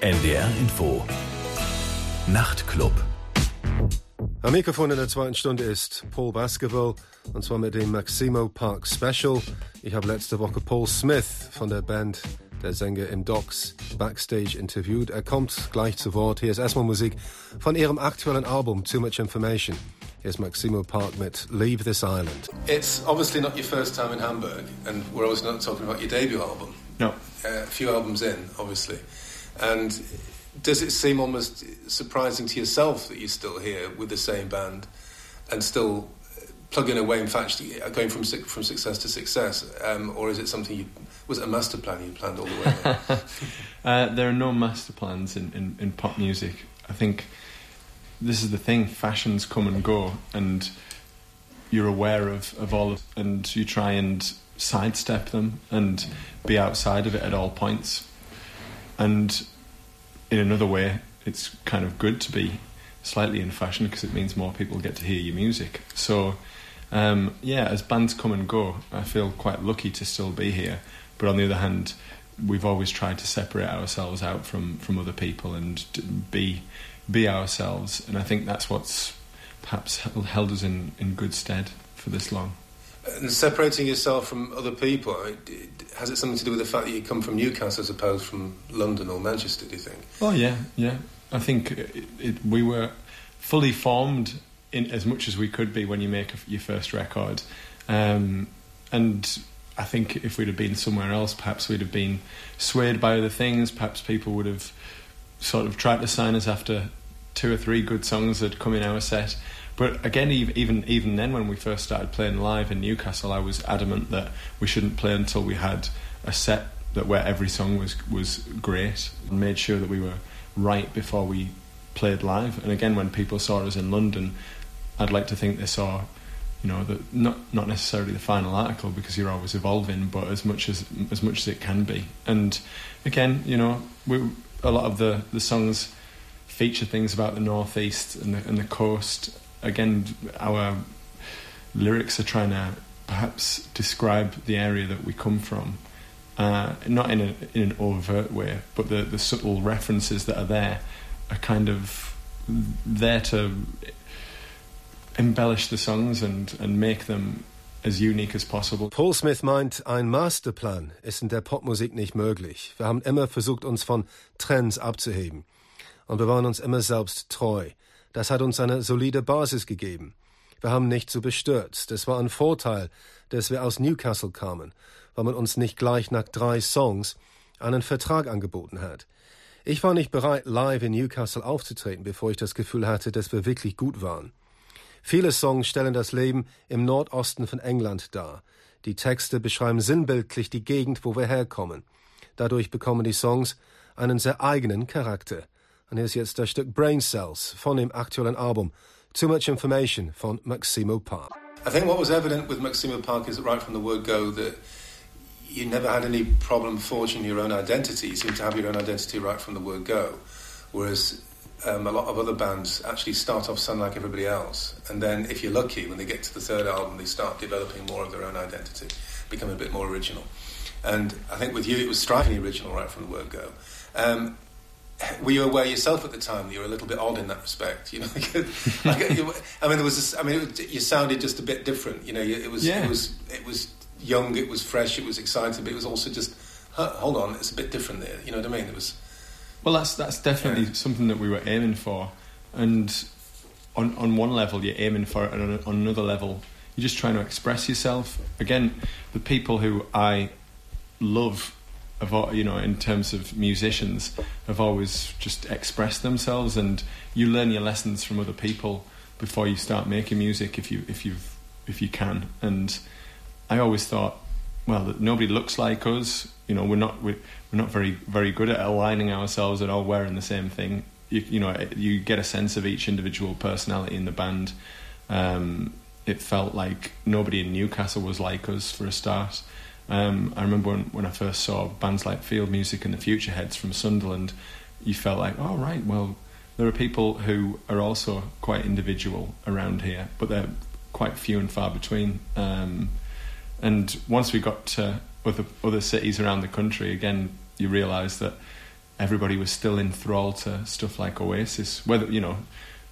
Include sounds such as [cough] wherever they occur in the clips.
NDR Info. Nachtclub. Am Mikrofon in der zweiten Stunde ist Paul Basketball und zwar mit dem Maximo Park Special. Ich habe letzte Woche Paul Smith von der Band der Sänger im Docks backstage interviewt. Er kommt gleich zu Wort. Hier ist erstmal Musik von ihrem aktuellen Album Too Much Information. Here's Maximo Park mit Leave This Island. It's obviously not your first time in Hamburg, and we're obviously not talking about your debut album. No. Uh, a few albums in, obviously. And does it seem almost surprising to yourself that you're still here with the same band and still plugging away and fact going from from success to success, um, or is it something you was it a master plan you planned all the way? [laughs] uh, there are no master plans in, in, in pop music. I think this is the thing: fashions come and go, and you're aware of, of all of, and you try and sidestep them and be outside of it at all points. And in another way, it's kind of good to be slightly in fashion because it means more people get to hear your music. So, um, yeah, as bands come and go, I feel quite lucky to still be here. But on the other hand, we've always tried to separate ourselves out from, from other people and be be ourselves. And I think that's what's perhaps held us in, in good stead for this long. And separating yourself from other people, has it something to do with the fact that you come from Newcastle as opposed from London or Manchester, do you think? Oh, yeah, yeah. I think it, it, we were fully formed in as much as we could be when you make a, your first record. Um, and I think if we'd have been somewhere else, perhaps we'd have been swayed by other things. Perhaps people would have sort of tried to sign us after two or three good songs that come in our set. But again, even even then, when we first started playing live in Newcastle, I was adamant that we shouldn't play until we had a set that where every song was was great, and made sure that we were right before we played live. And again, when people saw us in London, I'd like to think they saw, you know, that not not necessarily the final article because you're always evolving, but as much as as much as it can be. And again, you know, we a lot of the the songs feature things about the northeast and the, and the coast. Again, our lyrics are trying to perhaps describe the area that we come from, uh, not in, a, in an overt way, but the, the subtle references that are there are kind of there to embellish the songs and, and make them as unique as possible. Paul Smith meint, ein Masterplan ist in der Popmusik nicht möglich. Wir haben immer versucht, uns von Trends abzuheben und wir waren uns immer selbst treu. Das hat uns eine solide Basis gegeben. Wir haben nicht so bestürzt. Es war ein Vorteil, dass wir aus Newcastle kamen, weil man uns nicht gleich nach drei Songs einen Vertrag angeboten hat. Ich war nicht bereit, live in Newcastle aufzutreten, bevor ich das Gefühl hatte, dass wir wirklich gut waren. Viele Songs stellen das Leben im Nordosten von England dar. Die Texte beschreiben sinnbildlich die Gegend, wo wir herkommen. Dadurch bekommen die Songs einen sehr eigenen Charakter. Und hier ist jetzt das Stück Brain Cells von dem aktuellen Album Too Much Information von Maximo Park. I think what was evident with Maximo Park is that right from the word go that you never had any problem forging your own identity. You seem to have your own identity right from the word go. Whereas um, a lot of other bands actually start off sounding like everybody else. And then, if you're lucky, when they get to the third album, they start developing more of their own identity, become a bit more original. And I think with you, it was strikingly original right from the word go. Um, [coughs] were you aware yourself at the time that you were a little bit odd in that respect? You know, [laughs] like, I mean, there was. This, I mean, it, you sounded just a bit different. You know, it was. Yeah. It was. It was young. It was fresh. It was exciting, but it was also just. Hold on, it's a bit different there. You know what I mean? It was. Well, that's that's definitely yeah. something that we were aiming for, and on on one level you're aiming for it, and on, on another level you're just trying to express yourself. Again, the people who I love of you know in terms of musicians have always just expressed themselves and you learn your lessons from other people before you start making music if you if you if you can. And I always thought well nobody looks like us. You know we're not we're, we're not very very good at aligning ourselves at all wearing the same thing. You, you know you get a sense of each individual personality in the band. Um, it felt like nobody in Newcastle was like us for a start um, I remember when, when I first saw bands like Field Music and the Future Heads from Sunderland, you felt like, oh, right, well, there are people who are also quite individual around here, but they're quite few and far between. Um, and once we got to other, other cities around the country, again, you realise that everybody was still enthralled to stuff like Oasis. Whether you know,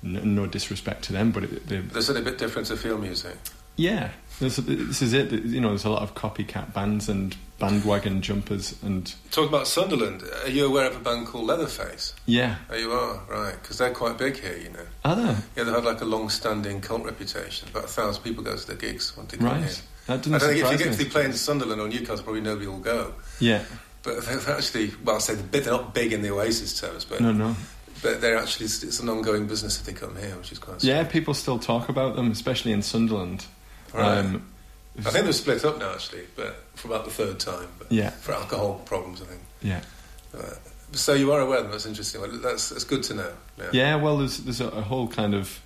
n- no disrespect to them, but it, they, There's a bit different to field music. Yeah, this, this is it. You know, there's a lot of copycat bands and bandwagon jumpers, and Talk about Sunderland. Are you aware of a band called Leatherface? yeah, Oh, you are, right, because they're quite big here, you know. other Yeah, they had like a long-standing cult reputation. About a thousand people go to their gigs when they come right. here. That doesn't I don't think if you get me. to be playing Sunderland or Newcastle, probably nobody will go. Yeah, But they're actually, well, I say they're, they're not big in the Oasis terms, but no, no. but they're actually it's an ongoing business if they come here, which is quite. Yeah, people still talk about them, especially in Sunderland. Right. Um, I think they've split up now, actually, but for about the third time. But Yeah. For alcohol problems, I think. yeah. Uh, so you are aware of them. That's interesting. Well, That's that's good to know. Yeah. Yeah, well, there's there's a, a whole kind of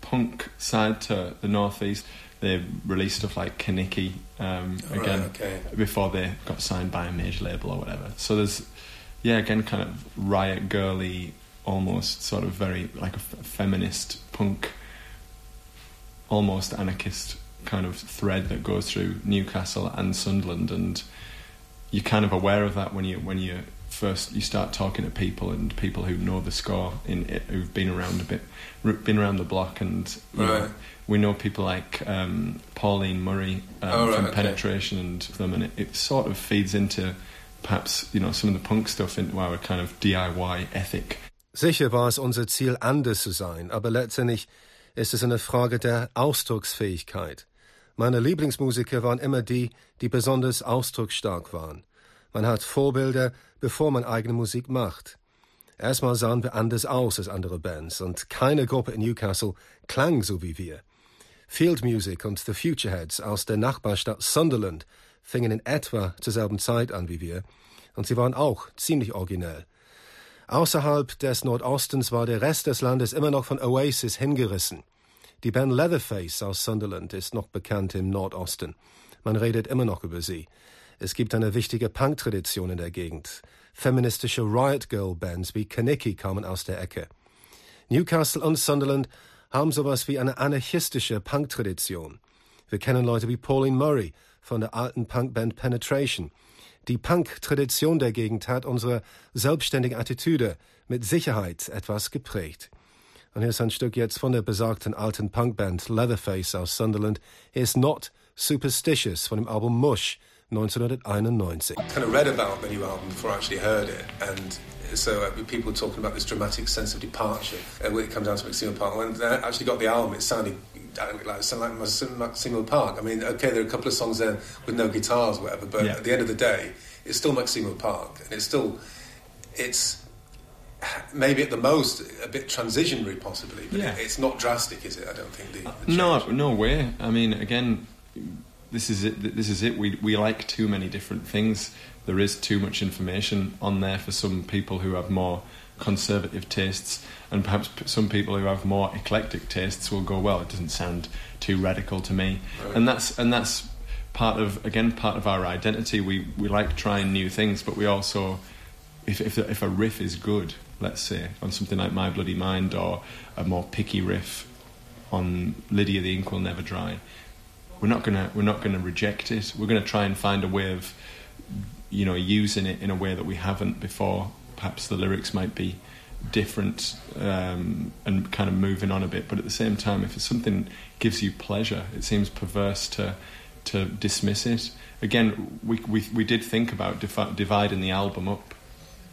punk side to the northeast. They released stuff like Kenickie um, All right, again okay. before they got signed by a major label or whatever. So there's yeah, again, kind of riot girly, almost sort of very like a f- feminist punk, almost anarchist kind of thread that goes through Newcastle and Sunderland, and you're kind of aware of that when you when you first you start talking to people and people who know the score in it, who've been around a bit, been around the block, and you know, we know people like um, Pauline Murray um, Oh, right, from okay. Penetration and them, and it, it sort of feeds into perhaps you know some of the punk stuff into our kind of DIY ethic. Sicher war es unser Ziel, anders zu sein, aber letztendlich ist es eine Frage der Ausdrucksfähigkeit. Meine Lieblingsmusiker waren immer die, die besonders ausdrucksstark waren. Man hat Vorbilder, bevor man eigene Musik macht. Erstmal sahen wir anders aus als andere Bands und keine Gruppe in Newcastle klang so wie wir. Field Music und The Futureheads aus der Nachbarstadt Sunderland fingen in etwa zur selben Zeit an wie wir und sie waren auch ziemlich originell. Außerhalb des Nordostens war der Rest des Landes immer noch von Oasis hingerissen. Die Band Leatherface aus Sunderland ist noch bekannt im Nordosten. Man redet immer noch über sie. Es gibt eine wichtige Punk-Tradition in der Gegend. Feministische Riot Girl Bands wie Kaniki kamen aus der Ecke. Newcastle und Sunderland haben sowas wie eine anarchistische Punk-Tradition. Wir kennen Leute wie Pauline Murray von der alten Punkband Penetration. Die Punk-Tradition der Gegend hat unsere selbstständige Attitüde mit Sicherheit etwas geprägt. Und hier ist ein Stück jetzt von der besagten alten Punkband Leatherface aus Sunderland. Hier ist Not Superstitious von dem Album Mush 1991. kind of read about the new album before I actually heard it, and so uh, people were talking about this dramatic sense of departure uh, when it comes down to Maximo Park. When I actually got the album, it sounded uh, like it sounded like Maxim- Maximo Park. I mean, okay, there are a couple of songs there with no guitars, or whatever, but Yeah. at the end of the day, it's still Maximo Park, and it's still it's maybe at the most a bit transitionary, possibly, but Yeah. it's not drastic, is it? I don't think. The, the No, no way. I mean, again, this is it. This is it. We we like too many different things. There is too much information on there for some people who have more conservative tastes, and perhaps some people who have more eclectic tastes will go, well, it doesn't sound too radical to me, Right. and that's and that's part of again part of our identity. We we like trying new things, but we also if if if a riff is good, let's say on something like My Bloody Mind or a more picky riff on Lydia the Ink Will Never Dry, we're not gonna we're not gonna reject it. We're gonna try and find a way of you know using it in a way that we haven't before. Perhaps the lyrics might be different um, and kind of moving on a bit, but at the same time, if something gives you pleasure, it seems perverse to to dismiss it. Again, we we we did think about divi- dividing the album up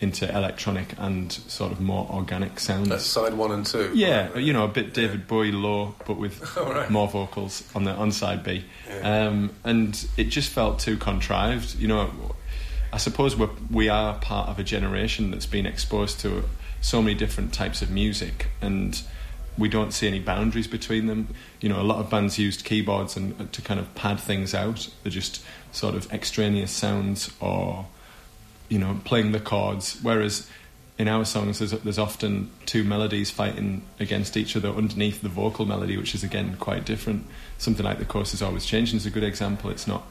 into electronic and sort of more organic sounds. That's side one and two. Yeah, you know, a bit David Bowie low, but with [laughs] right. more vocals on the on side B. Yeah. Um, and it just felt too contrived. You know, I suppose we're, we are part of a generation that's been exposed to so many different types of music, and we don't see any boundaries between them. You know, a lot of bands used keyboards and uh, to kind of pad things out. They're just sort of extraneous sounds or you know, playing the chords. Whereas in our songs, there's, there's often two melodies fighting against each other underneath the vocal melody, which is again quite different. Something like the coast is always changing is a good example. It's not,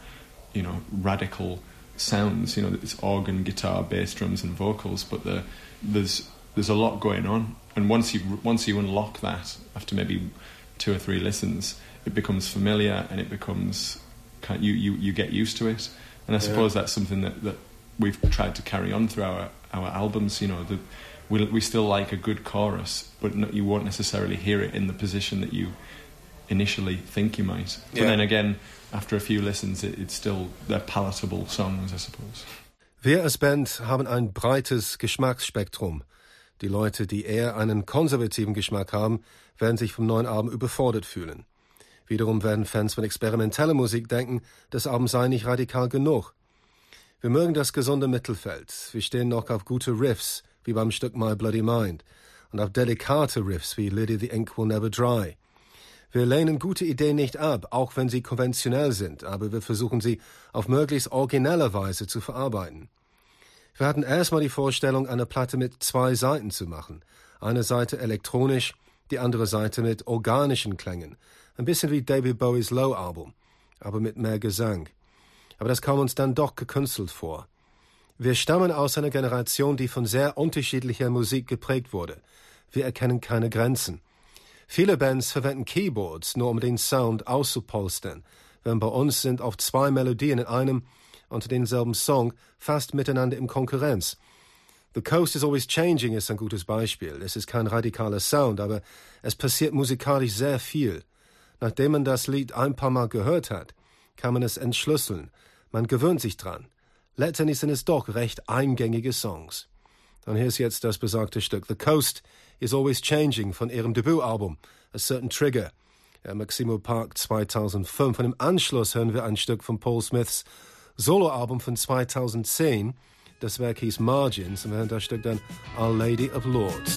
you know, radical sounds. You know, it's organ, guitar, bass, drums, and vocals, but the, there's there's a lot going on. And once you once you unlock that after maybe two or three listens, it becomes familiar and it becomes kind you you, you get used to it. And I Yeah. suppose that's something that, that we've tried to carry on through our, our albums. You know, the, we, we still like a good chorus, but no, you won't necessarily hear it in the position that you initially think you might. But Yeah. then again, after a few listens, it, it's still they're palatable songs, I suppose. Wir als Band haben ein breites Geschmacksspektrum. Die Leute, die eher einen konservativen Geschmack haben, werden sich vom neuen Album überfordert fühlen. Wiederum werden Fans von experimenteller Musik denken, das Album sei nicht radikal genug. Wir mögen das gesunde Mittelfeld. Wir stehen noch auf gute Riffs, wie beim Stück My Bloody Mind, und auf delikate Riffs wie Lady the Ink Will Never Dry. Wir lehnen gute Ideen nicht ab, auch wenn sie konventionell sind, aber wir versuchen sie auf möglichst originelle Weise zu verarbeiten. Wir hatten erstmal die Vorstellung, eine Platte mit zwei Seiten zu machen. Eine Seite elektronisch, die andere Seite mit organischen Klängen. Ein bisschen wie David Bowies Low Album, aber mit mehr Gesang. Aber das kam uns dann doch gekünstelt vor. Wir stammen aus einer Generation, die von sehr unterschiedlicher Musik geprägt wurde. Wir erkennen keine Grenzen. Viele Bands verwenden Keyboards, nur um den Sound auszupolstern, während bei uns sind oft zwei Melodien in einem unter denselben Song fast miteinander in Konkurrenz. The Coast is Always Changing ist ein gutes Beispiel. Es ist kein radikaler Sound, aber es passiert musikalisch sehr viel. Nachdem man das Lied ein paar Mal gehört hat, kann man es entschlüsseln. Man gewöhnt sich dran. Letztendlich sind es doch recht eingängige Songs. Und hier ist jetzt das besagte Stück The Coast is Always Changing von ihrem Debütalbum A Certain Trigger. Maximo Park 2005. Und im Anschluss hören wir ein Stück von Paul Smiths Soloalbum von 2010. Das Werk hieß Margins und wir hören das Stück dann Our Lady of Lords.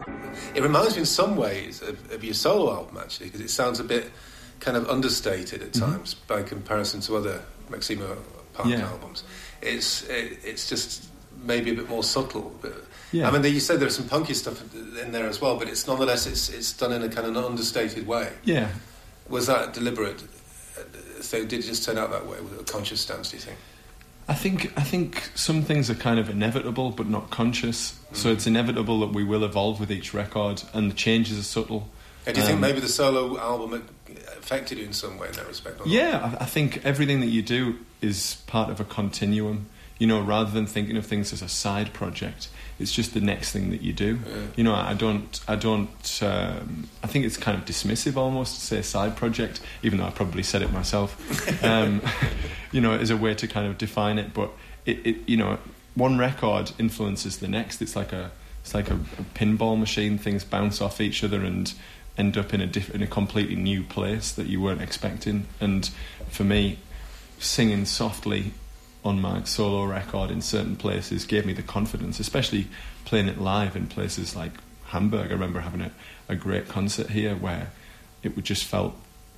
It reminds me in some ways of, of your solo album, actually, because it sounds a bit kind of understated at times by comparison to other Maximo Park Yeah. albums. It's it, it's just maybe a bit more subtle. But, Yeah. I mean, you said there's some punky stuff in there as well, but it's nonetheless it's it's done in a kind of an understated way. Yeah, Was that deliberate? Uh, So did it just turn out that way with a conscious stance? Do you think? I think I think some things are kind of inevitable but not conscious. So it's inevitable that we will evolve with each record, and the changes are subtle. And do you think Um, maybe the solo album affected you in some way in that respect? or? Yeah, I, I think everything that you do is part of a continuum. You know, rather than thinking of things as a side project, it's just the next thing that you do. Yeah. You know, I don't, I don't, um, I think it's kind of dismissive almost to say side project, even though I probably said it myself. [laughs] um, [laughs] you know, as a way to kind of define it, but it, it, you know, one record influences the next. It's like a, it's like a, a pinball machine. Things bounce off each other and end up in a diff- in a completely new place that you weren't expecting. And for me, singing softly on my solo record in certain places gave me the confidence, especially playing it live in places like Hamburg. I remember having a, a great concert here where it would just felt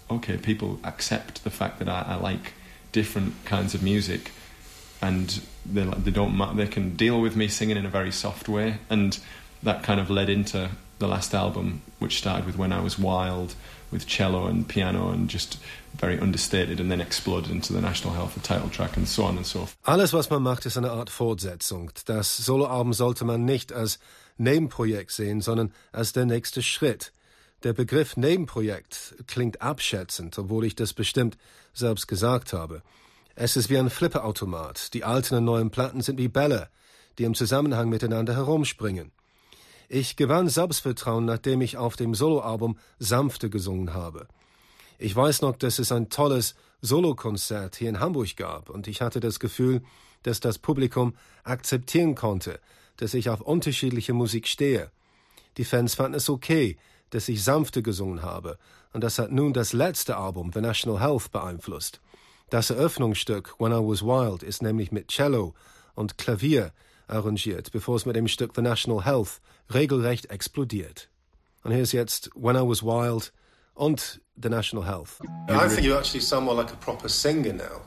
okay. People accept the fact that I, I like different kinds of music, and they they don't they can deal with me singing in a very soft way, and that kind of led into the last album, which started with When I Was Wild, with cello and piano and just very understated, and then exploded into the National Health, the title track, and so on and so forth. Alles, was man macht, ist eine Art Fortsetzung. Das Soloalbum sollte man nicht als Nebenprojekt sehen, sondern als der nächste Schritt. Der Begriff Nebenprojekt klingt abschätzend, obwohl ich das bestimmt selbst gesagt habe. Es ist wie ein Flipperautomat. Die alten und neuen Platten sind wie Bälle, die im Zusammenhang miteinander herumspringen. Ich gewann Selbstvertrauen, nachdem ich auf dem Soloalbum Sanfte gesungen habe. Ich weiß noch, dass es ein tolles Solokonzert hier in Hamburg gab und ich hatte das Gefühl, dass das Publikum akzeptieren konnte, dass ich auf unterschiedliche Musik stehe. Die Fans fanden es okay, dass ich sanfte gesungen habe und das hat nun das letzte Album The National Health beeinflusst. Das Eröffnungsstück When I Was Wild ist nämlich mit Cello und Klavier arrangiert, bevor es mit dem Stück The National Health regelrecht explodiert. Und hier ist jetzt When I Was Wild und The National Health. I think you're actually sound more like a proper singer now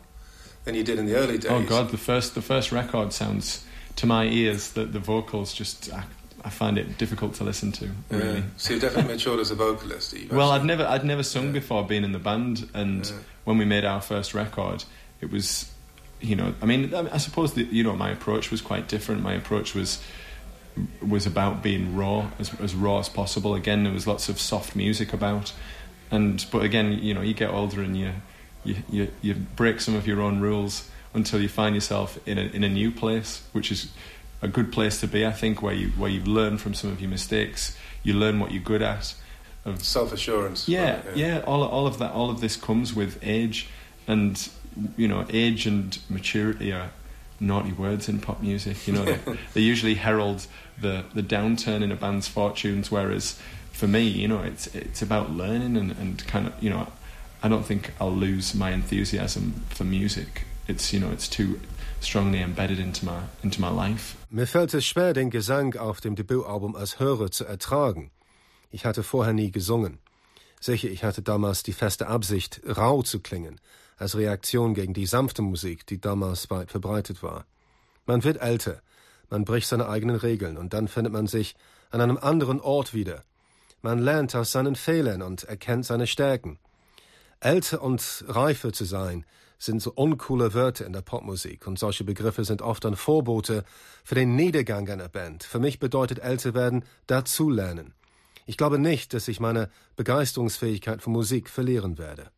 than you did in the early oh, days. Oh God, the first the first record sounds to my ears that the vocals just I, I find it difficult to listen to. Yeah. Really. So you've definitely matured as a vocalist. You've Well, I'd never I'd never sung before being in the band, and Yeah. when we made our first record, it was, you know, I mean, I, suppose that you know my approach was quite different. My approach was was about being raw as as raw as possible. Again, there was lots of soft music about, and but again, you know, you get older and you you you, you break some of your own rules until you find yourself in a, in a new place, which is a good place to be, I think, where you where you learn from some of your mistakes, you learn what you're good at. Of, Self assurance. Yeah, right, yeah, yeah. All all of that, all of this comes with age, and you know, age and maturity are naughty words in pop music. You know, [laughs] they, they usually herald the the downturn in a band's fortunes, whereas for me, you know, it's it's about learning and, and kind of you know, I don't think I'll lose my enthusiasm for music. It's you know, it's too strongly embedded into my into my life. Mir fällt es schwer, den Gesang auf dem Debütalbum als Hörer zu ertragen. Ich hatte vorher nie gesungen. Sicher, ich hatte damals die feste Absicht, rau zu klingen, als Reaktion gegen die sanfte Musik, die damals weit verbreitet war. Man wird älter, man bricht seine eigenen Regeln und dann findet man sich an einem anderen Ort wieder. Man lernt aus seinen Fehlern und erkennt seine Stärken. Älter und reifer zu sein, sind so uncoole Wörter in der Popmusik und solche Begriffe sind oft ein Vorbote für den Niedergang einer Band. Für mich bedeutet älter werden dazulernen. Ich glaube nicht, dass ich meine Begeisterungsfähigkeit für Musik verlieren werde.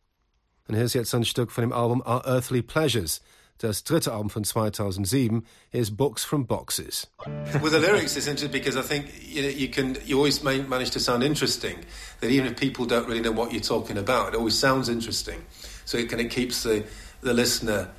Und hier ist jetzt ein Stück von dem Album Our Earthly Pleasures, das dritte Album von 2007 is Books from Boxes. With the lyrics, it's interesting because I think you, know, you can you always manage to sound interesting. That even if people don't really know what you're talking about, it always sounds interesting. So it kind of keeps the the listener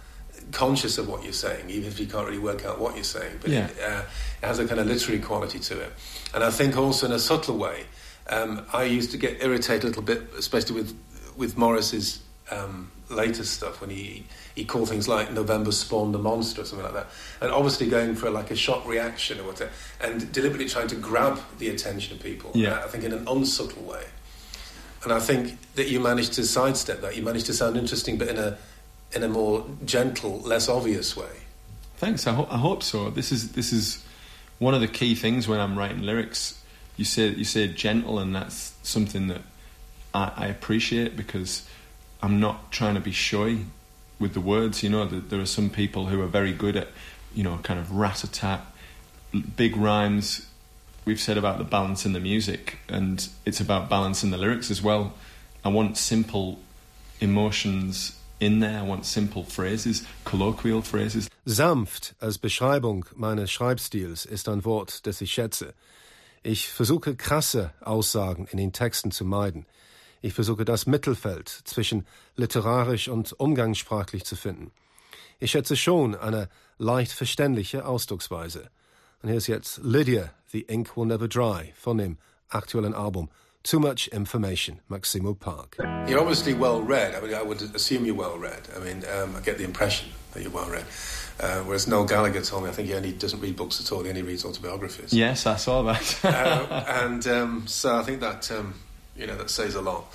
conscious of what you're saying, even if you can't really work out what you're saying. But yeah. it, uh, it, has a kind of literary quality to it. And I think also in a subtle way, um, I used to get irritated a little bit, especially with with Morrissey's um, latest stuff when he he called things like November spawned a monster or something like that, and obviously going for like a shock reaction or whatever, and deliberately trying to grab the attention of people. Yeah. I think in an unsubtle way, and I think that you managed to sidestep that. You managed to sound interesting, but in a in a more gentle, less obvious way. Thanks. I, ho- I hope so. This is this is one of the key things when I'm writing lyrics. You say you say gentle, and that's something that I, I appreciate because I'm not trying to be shy with the words. You know, there are some people who are very good at, you know, kind of rat a tat, big rhymes. We've said about the balance in the music, and it's about balance in the lyrics as well. I want simple emotions in there. I want simple phrases, colloquial phrases. Sanft als Beschreibung meines Schreibstils ist ein Wort, das ich schätze. Ich versuche krasse Aussagen in den Texten zu meiden. Ich versuche das Mittelfeld zwischen literarisch und umgangssprachlich zu finden. Ich schätze schon eine leicht verständliche Ausdrucksweise. Und hier ist jetzt Lydia, The Ink Will Never Dry von dem aktuellen Album Too much information, Maximo Park. You're obviously well read. I mean, I would assume you're well read. I mean, um, I get the impression that you're well read. Uh, whereas Noel Gallagher told me, I think he only doesn't read books at all. He only reads autobiographies. Yes, I saw that. uh, and um, so I think that um, you know that says a lot,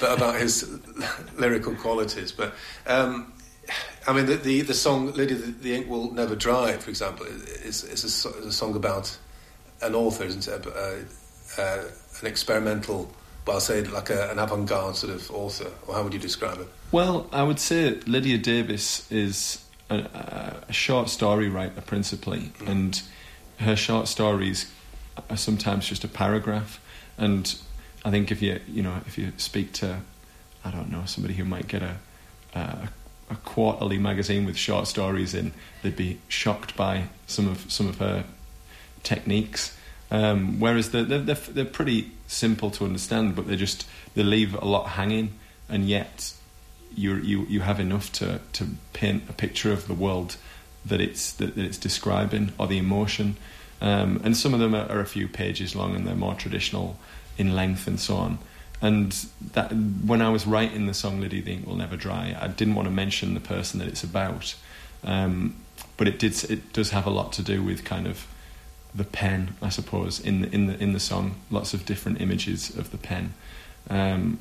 but about his [laughs] lyrical qualities. But um, I mean, the, the, the song "Lydia, the, the, Ink Will Never Dry," for example, is, is, a, is a, song about an author, isn't it? Uh, uh, an experimental, well, I'll say like a, an avant-garde sort of author, or how would you describe it? Well, I would say Lydia Davis is a, a short story writer principally, mm. and her short stories are sometimes just a paragraph, and I think if you you know if you speak to I don't know somebody who might get a a, a quarterly magazine with short stories in, they'd be shocked by some of some of her techniques. Um, whereas they're, they're, they're pretty simple to understand, but they just they leave a lot hanging, and yet you you you have enough to to paint a picture of the world that it's that, it's describing or the emotion. Um, and some of them are, are, a few pages long, and they're more traditional in length and so on. And that when I was writing the song "Lydia, the Ink Will Never Dry," I didn't want to mention the person that it's about, um, but it did. It does have a lot to do with kind of the pen, I suppose, in the in the in the song. Lots of different images of the pen, um,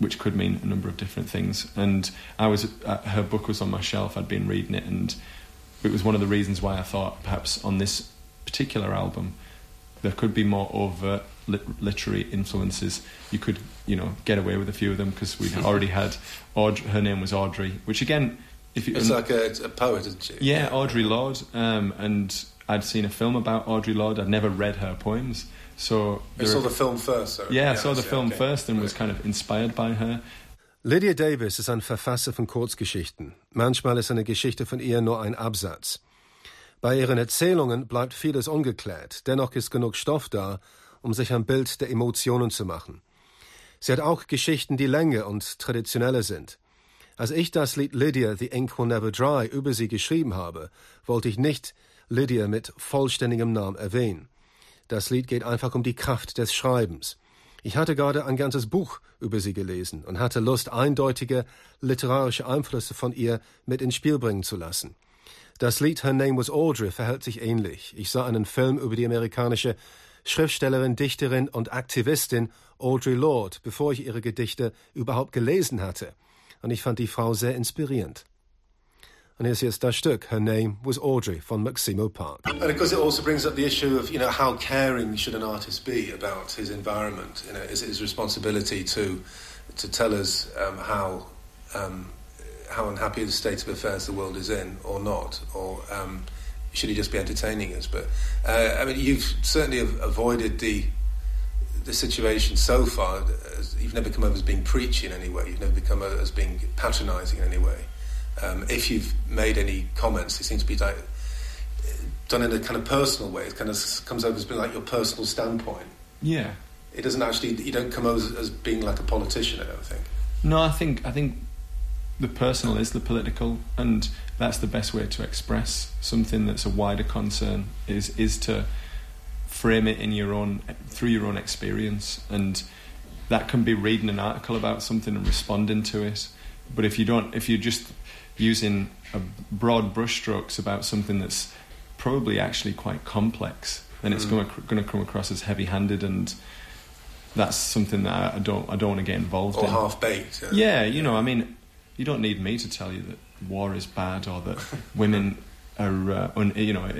which could mean a number of different things. And I was uh, her book was on my shelf. I'd been reading it, and it was one of the reasons why I thought perhaps on this particular album there could be more overt lit- literary influences. You could, you know, get away with a few of them because we [laughs] already had. Audrey, her name was Audrey, which again, if you, it's like a, a, poet, isn't she? Yeah, Audre Lorde, um, and I'd seen a film about Audre Lorde. I'd never read her poems, so I saw the film first. So yeah, I saw the film okay. first and was kind of inspired by her. Lydia Davis ist ein Verfasser von Kurzgeschichten. Manchmal ist eine Geschichte von ihr nur ein Absatz. Bei ihren Erzählungen bleibt vieles ungeklärt, dennoch ist genug Stoff da, um sich ein Bild der Emotionen zu machen. Sie hat auch Geschichten, die länger und traditioneller sind. Als ich das Lied Lydia, The Ink Will Never Dry, über sie geschrieben habe, wollte ich nicht Lydia mit vollständigem Namen erwähnen. Das Lied geht einfach um die Kraft des Schreibens. Ich hatte gerade ein ganzes Buch über sie gelesen und hatte Lust, eindeutige literarische Einflüsse von ihr mit ins Spiel bringen zu lassen. Das Lied Her Name Was Audrey verhält sich ähnlich. Ich sah einen Film über die amerikanische Schriftstellerin, Dichterin und Aktivistin Audrey Lorde, bevor ich ihre Gedichte überhaupt gelesen hatte. Und ich fand die Frau sehr inspirierend. Und hier ist jetzt das Stück. Her name was Audrey von Maximo Park. And of course, it also brings up the issue of you know how caring should an artist be about his environment. You know, is it his responsibility to to tell us um, how um, how unhappy the state of affairs the world is in, or not, or um, should he just be entertaining us? But uh, I mean, you've certainly avoided the the situation so far. You've never come over as being preachy in any way. You've never become as being patronising in any way. Um, if you've made any comments, it seems to be like done in a kind of personal way. It kind of comes over as being like your personal standpoint. Yeah. It doesn't actually. You don't come over as, as being like a politician. I don't think. No, I think I think the personal is the political, and that's the best way to express something that's a wider concern. Is is to frame it in your own through your own experience, and that can be reading an article about something and responding to it. But if you don't, if you're just using broad brushstrokes about something that's probably actually quite complex, then it's mm. going to come across as heavy-handed, and that's something that I don't I don't want to get involved or in. Or half baked. Yeah. yeah, you know, I mean, you don't need me to tell you that war is bad or that [laughs] women are uh, un, you know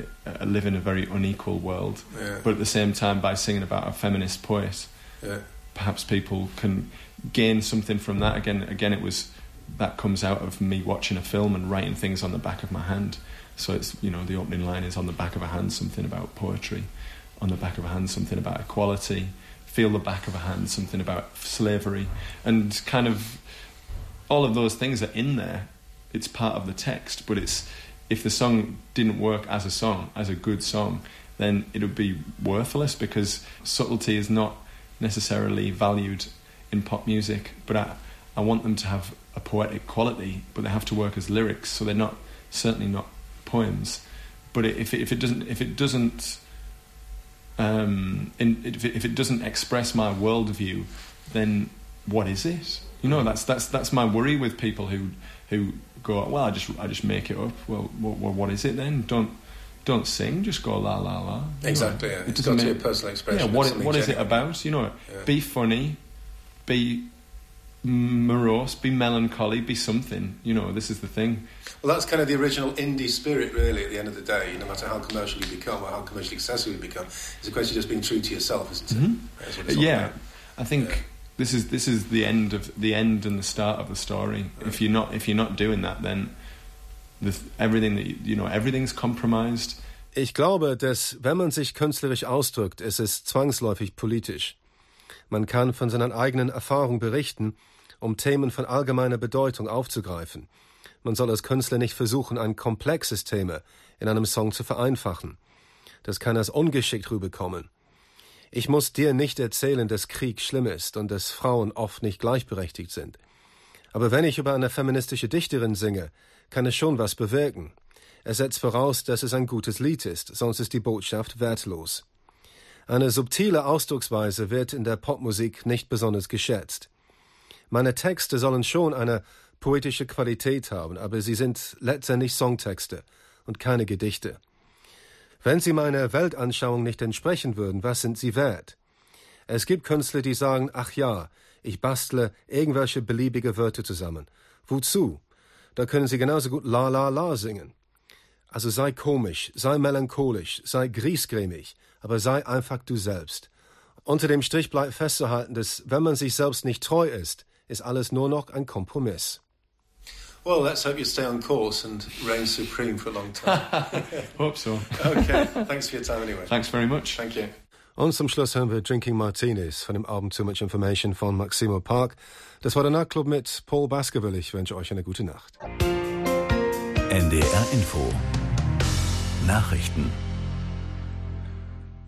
live in a very unequal world. Yeah. But at the same time, by singing about a feminist poet, yeah. perhaps people can gain something from that. Again, again, it was that comes out of me watching a film and writing things on the back of my hand. So it's you know the opening line is on the back of a hand something about poetry, on the back of a hand something about equality, feel the back of a hand something about slavery, and kind of all of those things are in there. It's part of the text, but it's if the song didn't work as a song, as a good song, then it would be worthless because subtlety is not necessarily valued in pop music. But I, I want them to have a poetic quality, but they have to work as lyrics, so they're not certainly not poems. But if it, if it doesn't if it doesn't um, if, it, if it doesn't express my worldview, then what is it? You know, that's that's that's my worry with people who who go, well, I just I just make it up. Well, well what is it then? Don't don't sing, just go la la la. Exactly. know, yeah. It doesn't got to be a personal expression. Yeah, what, what is it about? You know, yeah. be funny, be morose, be melancholy, be something. You know, this is the thing. Well, that's kind of the original indie spirit, really. At the end of the day, no matter how commercial you become or how commercially successful you become, it's a question of just being true to yourself, isn't it? Mm-hmm. yeah, about. I think. Yeah. This is this is the end of the end and the start of the story. If you're not if you're not doing that, then the, everything that you, you know everything's compromised. Ich glaube, dass wenn man sich künstlerisch ausdrückt, es ist zwangsläufig politisch. Man kann von seinen eigenen Erfahrungen berichten, um Themen von allgemeiner Bedeutung aufzugreifen. Man soll als Künstler nicht versuchen, ein komplexes Thema in einem Song zu vereinfachen. Das kann als ungeschickt rüberkommen. Ich muss dir nicht erzählen, dass Krieg schlimm ist und dass Frauen oft nicht gleichberechtigt sind. Aber wenn ich über eine feministische Dichterin singe, kann es schon was bewirken. Er setzt voraus, dass es ein gutes Lied ist, sonst ist die Botschaft wertlos. Eine subtile Ausdrucksweise wird in der Popmusik nicht besonders geschätzt. Meine Texte sollen schon eine poetische Qualität haben, aber sie sind letztendlich Songtexte und keine Gedichte. Wenn sie meiner Weltanschauung nicht entsprechen würden, was sind sie wert? Es gibt Künstler, die sagen, ach ja, ich bastle irgendwelche beliebige Wörter zusammen. Wozu? Da können sie genauso gut la la la singen. Also sei komisch, sei melancholisch, sei griesgrämig, aber sei einfach du selbst. Unter dem Strich bleibt festzuhalten, dass, wenn man sich selbst nicht treu ist, ist alles nur noch ein Kompromiss. Well, let's hope you stay on course and reign supreme for a long time. [laughs] hope so. okay, thanks for your time anyway. Thanks very much. Thank you. Und zum Schluss hören wir Drinking Martinis von dem Album Too Much Information von Maximo Park. Das war der Nachtclub mit Paul Baskerville. Ich wünsche euch eine gute Nacht. NDR Info Nachrichten